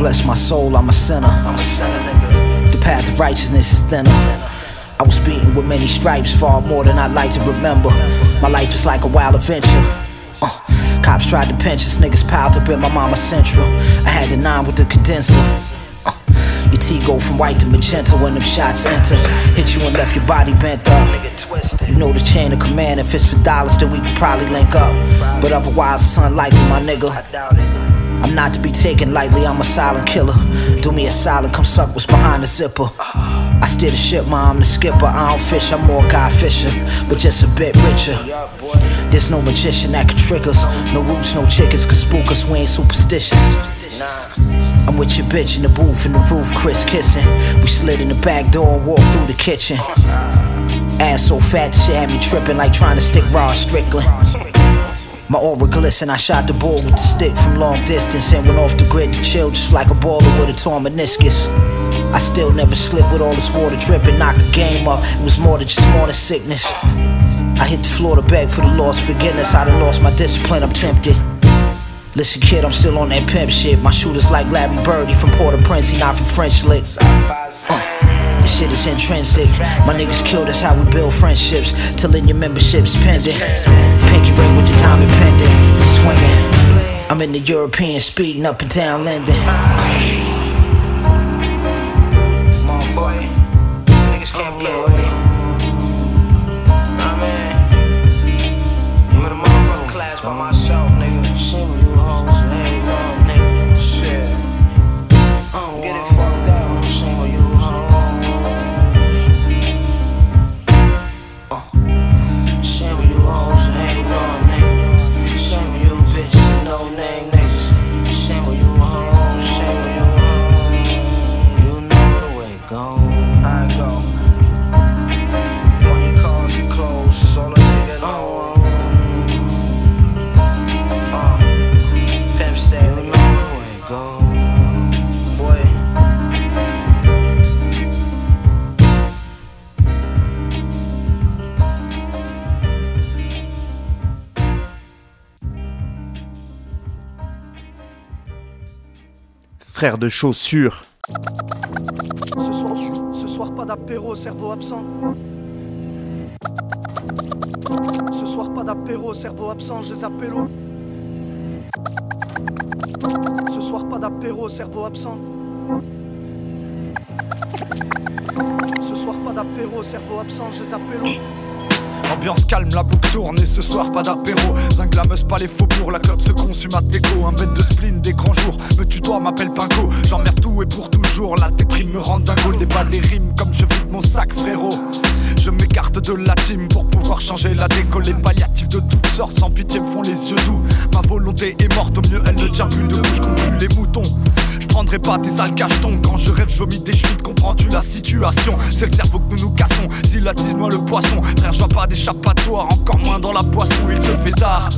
bless my soul, I'm a sinner. The path of righteousness is thinner. I was beaten with many stripes, far more than I'd like to remember. My life is like a wild adventure. Uh, cops tried to pinch us, niggas piled up in my mama's central. I had the nine with the condenser. Uh, your T go from white to magenta when them shots enter. Hit you and left your body bent up. You know the chain of command. If it's for dollars, then we could probably link up. But otherwise, it's unlikely, my nigga. I'm not to be taken lightly, I'm a silent killer. Do me a solid, come suck what's behind the zipper. I steer the ship, ma, I'm the skipper. I don't fish, I'm more Guy Fisher, but just a bit richer. There's no magician that can trick us. No roots, no chickens can spook us, we ain't superstitious. I'm with your bitch in the booth in the roof, Chris kissing. We slid in the back door and walked through the kitchen. Ass so fat, shit had me tripping like trying to stick raw Strickland. My aura glisten, I shot the ball with the stick from long distance and went off the grid to chill just like a baller with a torn meniscus. I still never slipped with all this water dripping, knocked the game up. It was more than just more than sickness. I hit the floor to beg for the lost forgiveness. I done lost my discipline, I'm tempted. Listen, kid, I'm still on that pimp shit. My shooter's like Larry Bird, he from Port-au-Prince, he not from French Lick. Uh, this shit is intrinsic. My niggas kill, that's how we build friendships. Till in your membership's pending. Pinky ring with the diamond pendant, swinging. I'm in the European, speeding up and down Linden. De chaussures. Ce soir, ce soir pas d'apéro, cerveau absent. Ce soir pas d'apéro, cerveau absent, je les appelle Ce soir pas d'apéro, cerveau absent. Ce soir pas d'apéro, cerveau absent, je les appelle Ambiance calme, la boucle tourne et ce soir pas d'apéro. Zinglameuse, pas les faubourgs, la club se consume à déco. Un bête de spleen, des grands jours. Me tutoie, m'appelle Pinko. J'emmerde tout et pour toujours. La déprime me rend dingo. Des balles, des rimes comme je vide mon sac, frérot. Je m'écarte de la team pour pouvoir changer la déco. Les palliatifs de toutes sortes, sans pitié, me font les yeux doux. Ma volonté est morte, au mieux elle ne tient plus debout. Je compte plus les moutons. Prendrai pas tes sales cachetons. Quand je rêve, je vomis des chutes. Comprends-tu la situation? C'est le cerveau que nous nous cassons. Si la tise noie le poisson, frère, je vois pas d'échappatoire. Encore moins dans la poisson, il se fait tard.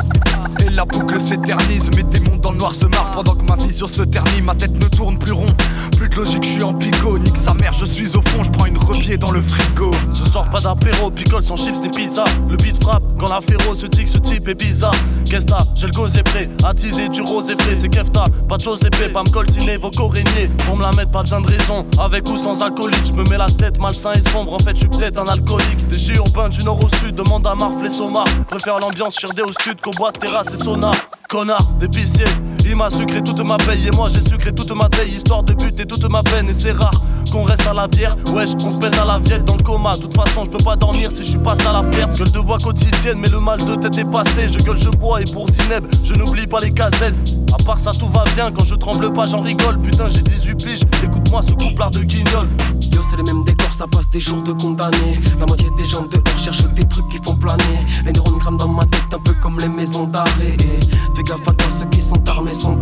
Et la boucle s'éternise, mes démons dans le noir se marrent pendant que ma vision se ternit, ma tête ne tourne plus rond. Plus de logique, je suis en pico, nique sa mère, je suis au fond, je prends une repied dans le frigo. Ce soir pas d'apéro, picole sans chips des pizzas. Le beat frappe quand la féro se dit que ce type est bizarre. Qu'est-ce J'ai le est prêt, attiser du rose est frais, c'est Kefta. Pas de chose épais, pas me coltiner vos coréniers. Pour me la mettre, pas besoin de raison. Avec ou sans alcoolique, je me mets la tête malsain et sombre. En fait, je suis peut-être un alcoolique. Des urbain du nord au sud, demande à Marf les sommars. Préfère l'ambiance chirdée au stud qu'au bois de terrasse et sauna. Connard, d'épicier, il m'a sucré toute ma paye et moi j'ai sucré toute ma taille histoire de buter toute ma peine et c'est rare qu'on reste à la bière. Wesh, on se pète à la vielle dans le coma. De toute façon, je peux pas dormir si je suis passé à la perte. Gueule de bois quotidienne, mais le mal de tête est passé. Je gueule, je bois et pour Zineb, je n'oublie pas les casse-têtes. À part ça, tout va bien. Quand je tremble pas, j'en rigole. Putain, j'ai 18 piges. Écoute-moi ce couplard de guignol. Yo, c'est les mêmes décors, ça passe des jours de condamnés. La moitié des gens dehors cherchent des trucs qui font planer. Les neurones crament dans ma tête, un peu comme les maisons d'arrêt. Et Fais gaffe à toi, ceux qui sont armés sont.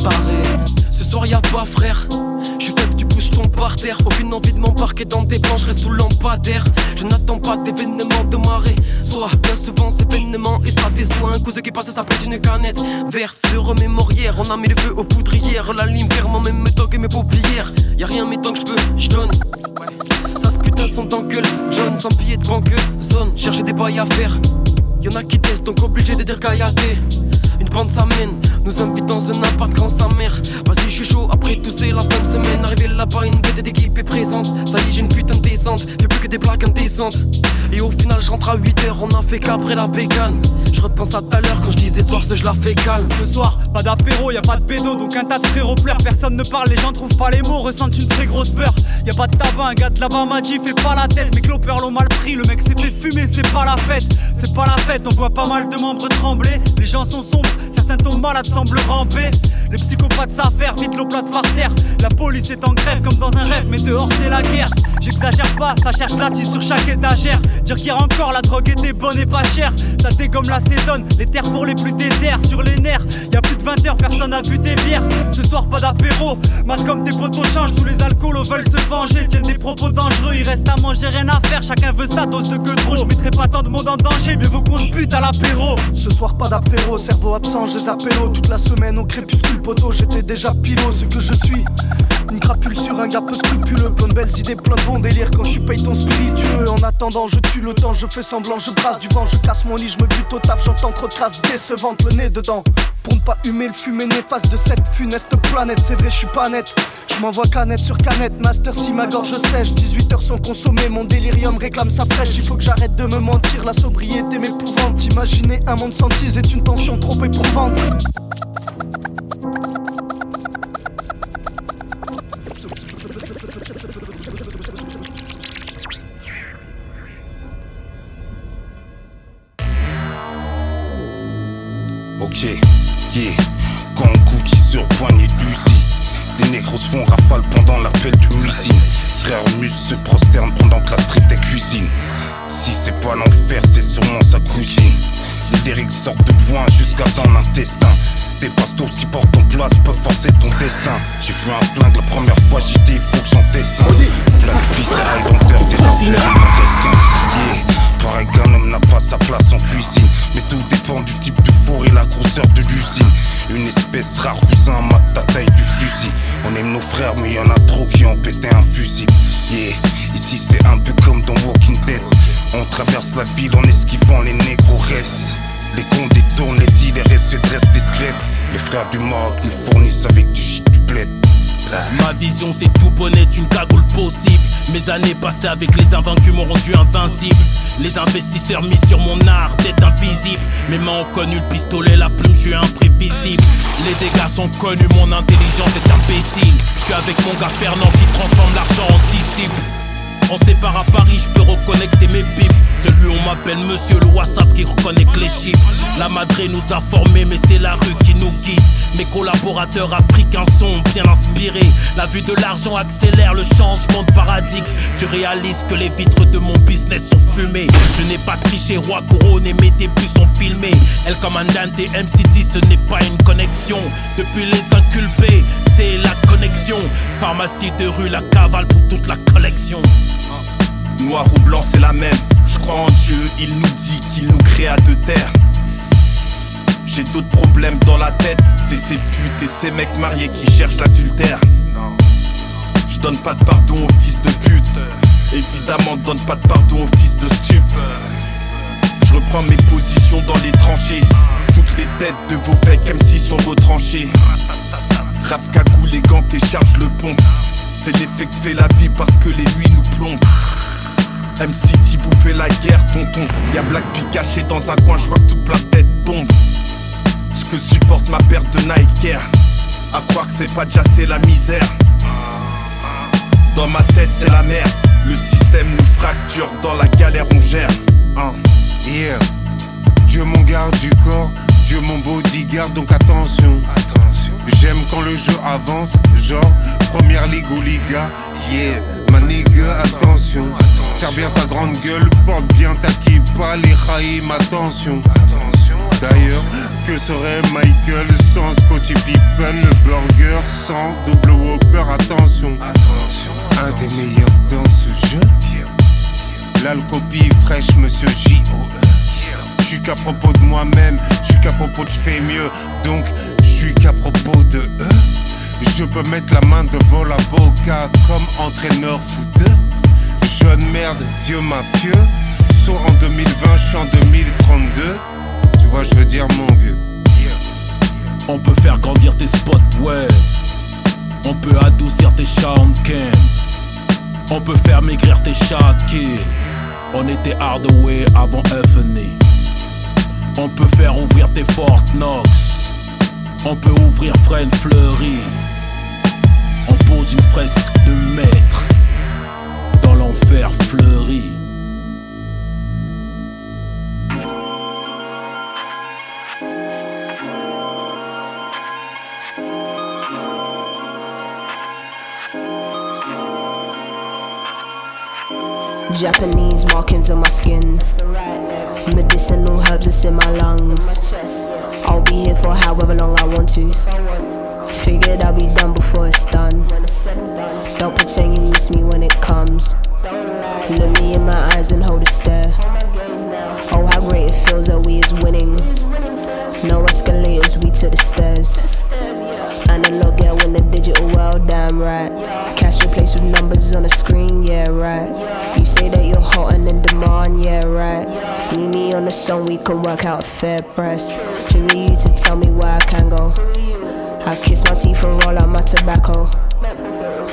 Ce soir, y a pas, frère. Je suis faible, tu pousses ton par terre. Aucune envie de m'embarquer dans des planches, je sous lampadaire. Je n'attends pas d'événements de marée. Soit bien souvent, c'est événement et des soins. Un cousin qui passe, ça pète une canette verte. Se remémorière, on a mis le feu aux poudrières. La lime moi même mes toques et mes paupières. Y a rien, mais tant que je peux, je donne. Ça se putain son dans gueule. John sans billet de banque, zone. Chercher des bails à faire. Y'en a qui testent, donc obligé de dire kayate. Une bande s'amène, nous invite dans un appart grand sa mère. Vas-y, je suis chaud, après tout c'est la fin de semaine. Arrivé là-bas, une bête d'équipe est présente. Ça y est, j'ai une putain de descente, fais plus que des blagues indécentes. Et au final, je rentre à 8h, on a fait qu'après la bécane. Je repense à tout à l'heure quand je disais soir, ce je la fais calme. Ce soir, pas d'apéro, y a pas de pédo, donc un tas de frérots pleurent. Personne ne parle, les gens trouvent pas les mots, ressentent une très grosse peur. Y a pas de tabac, un gars de là-bas m'a dit, fais pas la tête. Mes clopeurs l'ont mal pris, le mec s'est fait fumer, c'est pas la fête. C'est pas la fête, on voit pas mal de membres trembler. Les gens sont sombres, certains tombent malades, semblent ramper. Les psychopathes faire, vite l'eau par terre. La police est en grève comme dans un rêve, mais dehors c'est la guerre. J'exagère pas, ça cherche la sur chaque étagère. Dire qu'hier encore la drogue était bonne et pas chère. Ça dégomme la cédonne, les terres pour les plus déterres sur les nerfs. Y a de 20 heures, personne a bu des bières. Ce soir, pas d'apéro. Mat comme tes potos changent, tous les alcoolos veulent se venger. Tiennent des propos dangereux, il reste à manger, rien à faire. Chacun veut sa dose de que trop. Je mettrai pas tant de monde en danger, mais vous qu'on se bute à l'apéro. Ce soir pas d'apéro, cerveau absent, je appello Toute la semaine au crépuscule poteau, j'étais déjà pilot, ce que je suis. Une crapule sur un gars peu scrupuleux, plein de belles idées, plein de bons délires quand tu payes ton spiritueux. En attendant, je tue le temps, je fais semblant, je brasse du vent, je casse mon lit, je me bute au taf, j'entends trop de traces décevantes, le nez dedans. Pour ne pas humer le fumé néfaste de cette funeste planète, c'est vrai, je suis pas net. Je m'envoie canette sur canette, master si ma gorge sèche, 18 heures sont consommées, mon délirium réclame sa fraîche. Il faut que j'arrête de me mentir, la sobriété m'épouvante. Imaginer un monde sans tease est une tension trop éprouvante. Ok, yeah. Quand Gucci sur poignée d'usine. Des négros se font rafale pendant l'appel du musine. Frère Mus se prosterne pendant que la street est cuisine. Si c'est pas l'enfer, c'est sûrement sa cousine. Les lyrics sortent de point jusqu'à dans l'intestin. Des bastos qui portent ton place peuvent forcer ton destin. J'ai vu un flingue la première fois, j'ai dit faut que j'en teste un. Plein de viscères et lenteur des rappeurs et mon Yeah. Pareil qu'un homme n'a pas sa place en cuisine. Mais tout dépend du type de four et la grosseur de l'usine. Une espèce rare cousin mate la taille du fusil. On aime nos frères, mais y en a trop qui ont pété un fusil. Yeah, ici c'est un peu comme dans Walking Dead. On traverse la ville en esquivant les négros. Les cons détournent les dealers et se dressent discrètes. Les frères du Maroc nous fournissent avec du shit du bled. Ma vision c'est tout bonnet, une cagoule possible. Mes années passées avec les invaincus m'ont rendu invincible. Les investisseurs mis sur mon art d'être invisible. Mes mains ont connu le pistolet, la plume, je suis imprévisible. Les dégâts sont connus, mon intelligence est imbécile. Je suis avec mon gars Fernand qui transforme l'argent en disciple on sépare à Paris, je peux reconnecter mes pipes. Celui on m'appelle monsieur le WhatsApp qui reconnecte les chiffres. La madré nous a formés, mais c'est la rue qui nous guide. Mes collaborateurs africains sont bien inspirés. La vue de l'argent accélère le changement de paradigme. Tu réalises que les vitres de mon business sont fumées. Je n'ai pas triché, roi couronné, mes débuts sont filmés. Elle comme un Dante MCD, ce n'est pas une connexion. Depuis les inculpés, c'est la connexion. Pharmacie de rue, la cavale pour toute la collection. Noir ou blanc, c'est la même. Je crois en Dieu, il nous dit qu'il nous créa de terre. J'ai d'autres problèmes dans la tête. C'est ces putes et ces mecs mariés qui cherchent l'adultère. Je donne pas de pardon aux fils de pute. Évidemment, donne pas de pardon aux fils de stup. Je reprends mes positions dans les tranchées. Toutes les têtes de vos mecs M6 sont retranchées. Rap cagou, les gants et charge le pont. C'est l'effet que fait la vie parce que les nuits nous plombent. MCT vous fait la guerre, tonton. Y'a Black P caché dans un coin, je vois que toute la tête tombe. Ce que supporte ma paire de Nike Air. À croire que c'est pas déjà c'est la misère. Dans ma tête c'est la merde. Le système nous fracture, dans la galère on gère. Hein. Yeah. Dieu mon garde du corps, Dieu mon bodyguard, donc attention. J'aime quand le jeu avance, genre première ligue ou liga. Yeah, ma nigga, attention. Faire bien ta grande gueule, porte bien ta kippa, les Raïm, attention. D'ailleurs, que serait Michael sans Scotty Pippen, le burger sans double whopper, attention. Un des meilleurs dans ce jeu. L'alcopie fraîche, monsieur J.O.E. Je suis qu'à propos de moi-même, je suis qu'à propos de je fais mieux, donc suis qu'à propos de eux. Je peux mettre la main devant la boca comme entraîneur footeux. Jeune merde, vieux mafieux. Sont en 2020, je suis en 2032. Tu vois, je veux dire mon vieux. On peut faire grandir tes spots web. On peut adoucir tes camp On peut faire maigrir tes shakis. On était hardway avant FNE. On peut faire ouvrir tes Fort Knox. On peut ouvrir Friend Fleury. On pose une fresque de maître dans l'enfer fleuri. Japanese markings on my skin. Medicinal herbs that's in my lungs. I'll be here for however long I want to. Figured I'll be done before it's done. Don't pretend you miss me when it comes. Look me in my eyes and hold a stare. Oh, how great it feels that we is winning. No escalators, we to the stairs. Analog, yeah, win the digital world, damn right. Cash replaced with numbers on the screen, yeah, right. You say that you're hot and in demand, yeah, right. Meet me on the song, we can work out a fair price. Who you to tell me where I can go? I kiss my teeth and roll out my tobacco.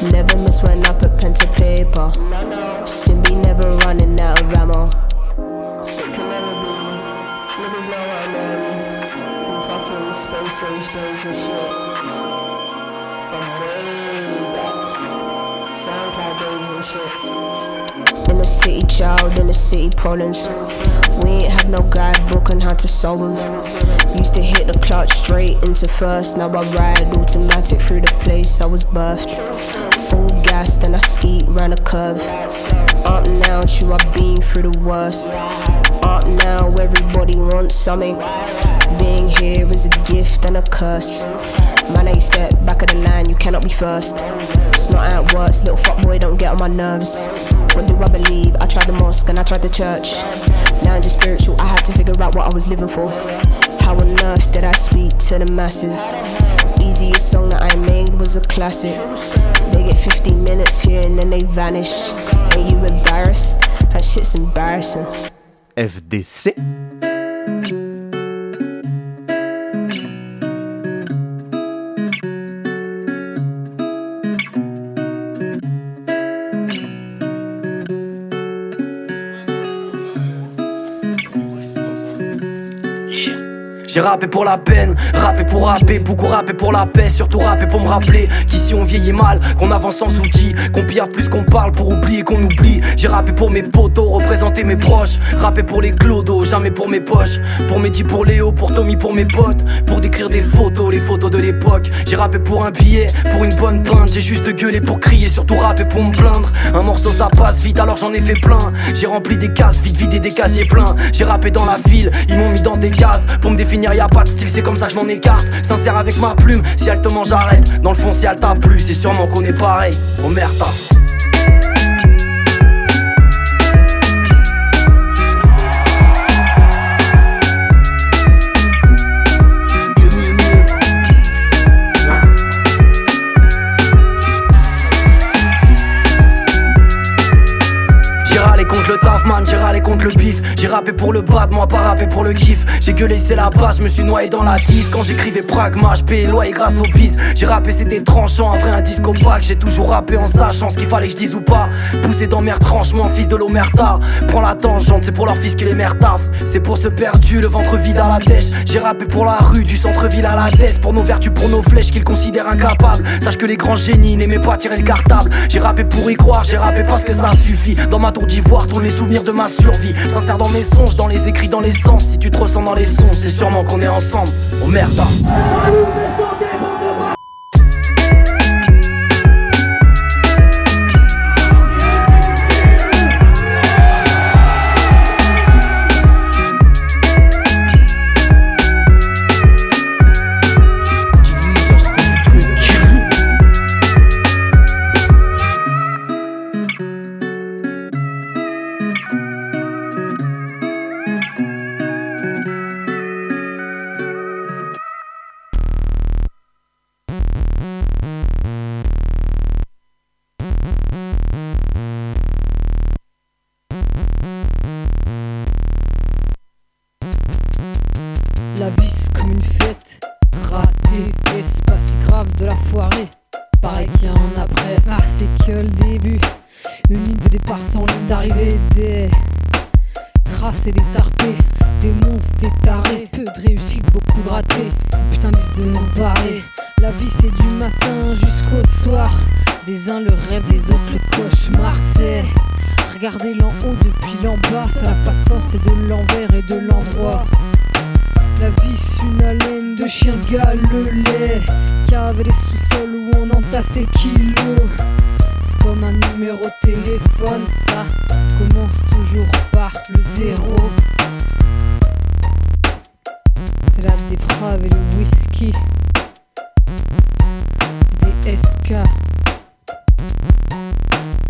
Never miss when I put pen to paper. Simbi never running out of ammo. Space age days and shit. From way back. SoundCloud days and shit. The city, child, in the city problems. We ain't have no guidebook on how to solve them. Used to hit the clutch straight into first. Now I ride automatic through the place I was birthed. Full gas, then I ski round a curve. Up now, true, I've been through the worst. Up now, everybody wants something. Being here is a gift and a curse. Man, I step back of the line, you cannot be first. It's not how it works, little fuck boy, don't get on my nerves. What do I believe? I tried the mosque and I tried the church. Now I'm just spiritual, I had to figure out what I was living for. How on earth did I speak to the masses? Easiest song that I made was a classic. They get 15 minutes here and then they vanish. Ain't you embarrassed? That shit's embarrassing. FDC. J'ai rappé pour la peine, rappé pour rapper, beaucoup rappé pour la paix, surtout rappé pour me rappeler qu'ici on vieillit mal, qu'on avance sans outils, qu'on pire plus qu'on parle pour oublier qu'on oublie. J'ai rappé pour mes potos, représenter mes proches, rappé pour les clodos, jamais pour mes poches, pour Mehdi, pour Léo, pour Tommy, pour mes potes, pour décrire des photos, les photos de l'époque. J'ai rappé pour un billet, pour une bonne plainte, j'ai juste gueulé pour crier, surtout rappé pour me plaindre. Un morceau ça passe vite, alors j'en ai fait plein. J'ai rempli des cases, vite vidé des casiers pleins. J'ai rappé dans la file, ils m'ont mis dans des cases pour me définir y a pas de style, c'est comme ça que je m'en écarte. Sincère avec ma plume, si elle te mange, j'arrête. Dans le fond, si elle t'a plu, c'est sûrement qu'on est pareil. Oh J'ai rappé pour le bad, moi pas rappé pour le kiff. J'ai gueulé c'est la base, je me suis noyé dans la tisse Quand j'écrivais pragma, je payais loyer grâce au bis J'ai rappé c'était tranchant, un vrai un disco pack J'ai toujours rappé en sachant ce qu'il fallait que je dise ou pas. Poussé dans mes retranchements, fils de l'omerta. Prends la tangente, c'est pour leur fils que les mères taffent. C'est pour ce perdu, le ventre vide à la dèche. J'ai rappé pour la rue, du centre-ville à la dèche Pour nos vertus, pour nos flèches qu'ils considèrent incapables. Sache que les grands génies n'aimaient pas tirer le cartable. J'ai rappé pour y croire, j'ai rappé parce que ça suffit. Dans ma tour d'ivoire, tourne les souvenirs de ma survie. Sincère dans mes songes, dans les écrits, dans les sens. Si tu te ressens dans les sons, c'est sûrement qu'on est ensemble. Oh merde rêve SK.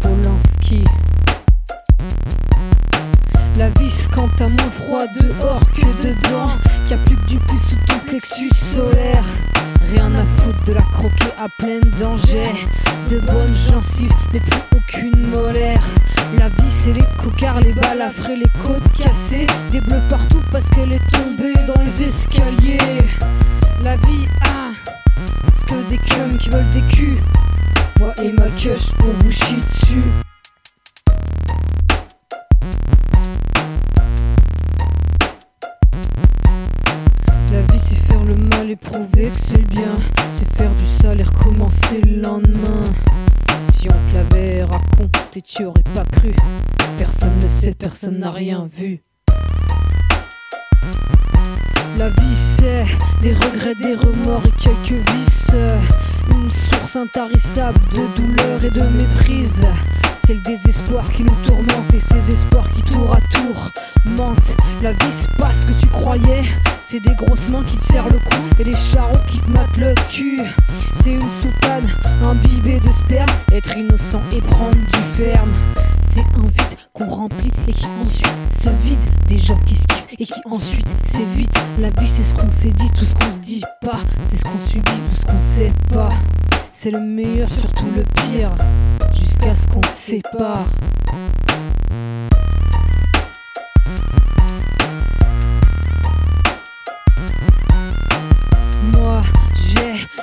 Polanski. La vie quand t'as moins froid dehors que dedans. Y'a plus que du pouce sous ton plexus solaire. Rien à foutre de la croquer à plein danger. De bonnes gencives, mais plus aucune molaire. La vie, c'est les cocards, les balafrés, les côtes cassées. Des bleus partout parce qu'elle est tombée dans les escaliers. Personne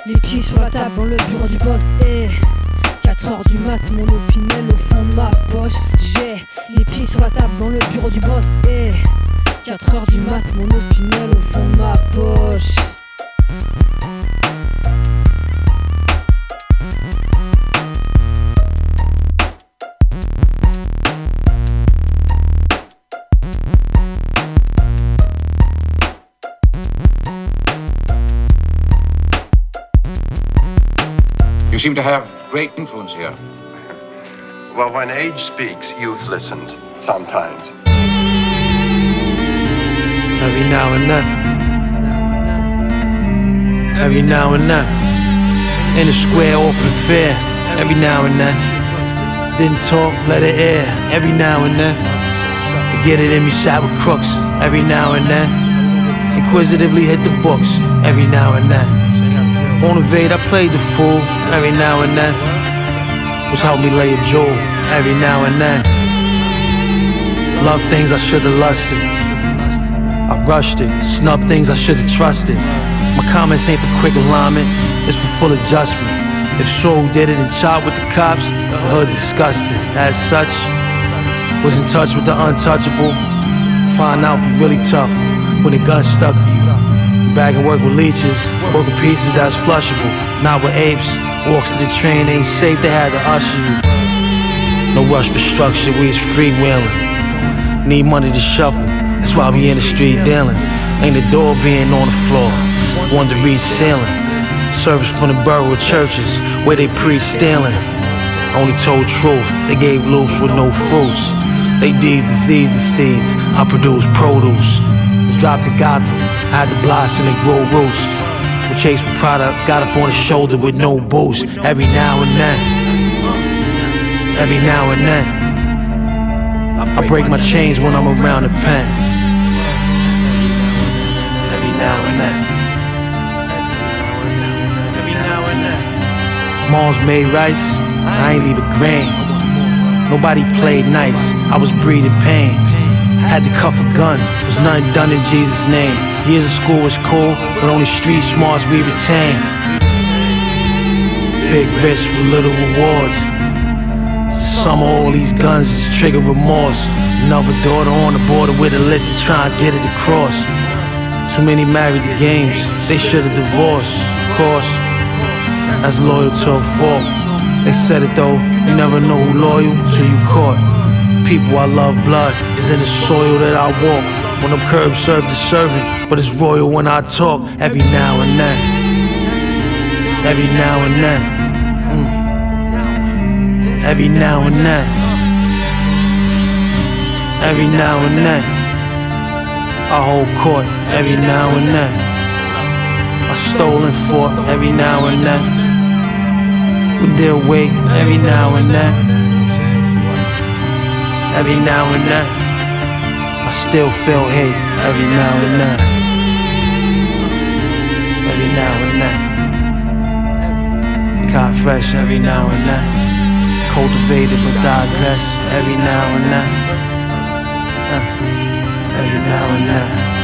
les pieds sur la table dans le bureau du boss et 4 heures du mat, mon opinel au fond de ma poche. J'ai les pieds sur la table dans le bureau du boss et 4 heures du mat, mon opinel au fond de ma poche. Seem to have great influence here. Well, when age speaks, youth listens. Sometimes. Every now and then. Every now and then. In the square off of the fair. Every now and then. Didn't talk, let it air. Every now and then. To get it in me, sat with crooks. Every now and then. Inquisitively hit the books. Every now and then. On evade, I played the fool every now and then. Which helped me lay a jewel every now and then. Love things I should've lusted. I rushed it, snub things I should've trusted. My comments ain't for quick alignment, it's for full adjustment. If so did it and shot with the cops, the hood disgusted. As such, was in touch with the untouchable. Find out for really tough when the gun stuck to Bag and work with leeches, work with pieces that's flushable. Not with apes. Walks to the train ain't safe, they had to usher you. No rush for structure, we is freewheeling. Need money to shuffle, that's why we in the street dealing. Ain't the door being on the floor, one to reach ceiling. Service from the borough churches, where they preach stealing. Only told truth, they gave loops with no fruits. They deeds disease the seeds, I produce produce. Dropped to Gotham, I had to blossom and grow roots. We chase with product, got up on the shoulder with no boost. Every now and then, every now and then, I break my chains when I'm around the pen. Every now and then, every now and then. Mom's made rice, I ain't leave a grain. Nobody played nice, I was breathing pain. Had to cuff a gun, was nothing done in Jesus' name. Years of school was cool, but only street smarts we retain. Big risk for little rewards. Some of all these guns is trigger remorse. Another daughter on the border with a list to try and get it across. Too many married to games, they should have divorced, of course. That's loyal to a fault. They said it though, you never know who loyal till you caught. People I love, blood is in the soil that I walk. When I'm curb served the servant, but it's royal when I talk. Every now and then, every now and then, mm. every now and then, every now and then. I hold court every now and then. I stolen fort every now and then. With their weight every now and then. Every now and then. Still feel hate every now and then. Every now and then. Caught fresh every now and then. Cultivated but digress every now and then. Uh, every now and then.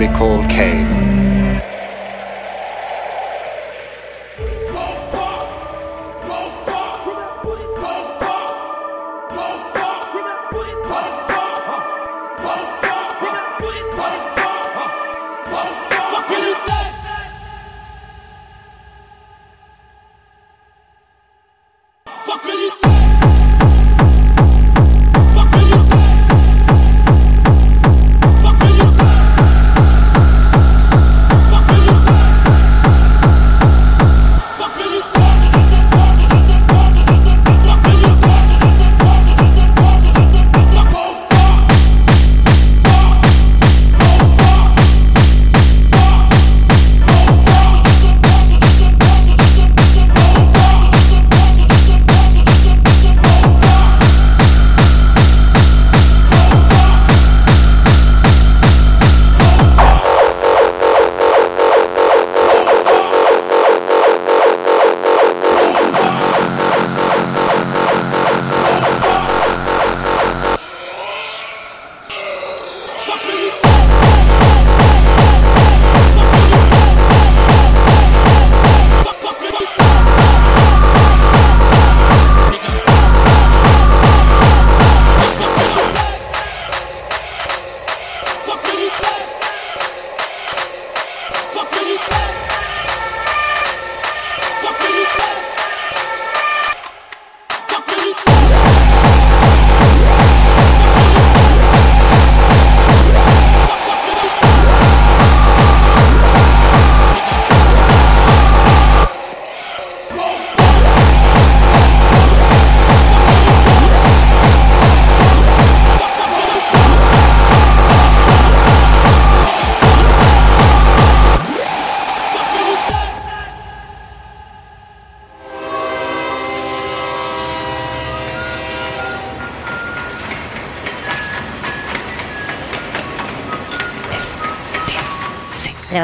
Be called Cain.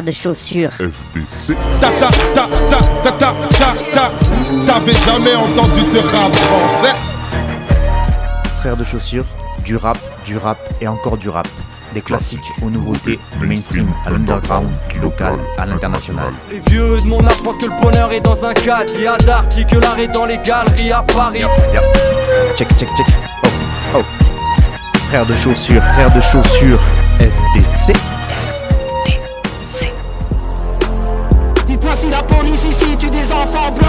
De chaussures. FBC. Ta ta ta ta ta ta ta ta. T'avais jamais entendu de rap français Frères de chaussures, du rap, du rap et encore du rap. Des classiques aux nouveautés, du mainstream à l'underground, du local à l'international. Les vieux de mon âge pensent que le bonheur est dans un cadre. Il y a d'Arty que l'art est dans les galeries à Paris. Check, check, check. Oh, oh. Frères de chaussures, frères de chaussures, fall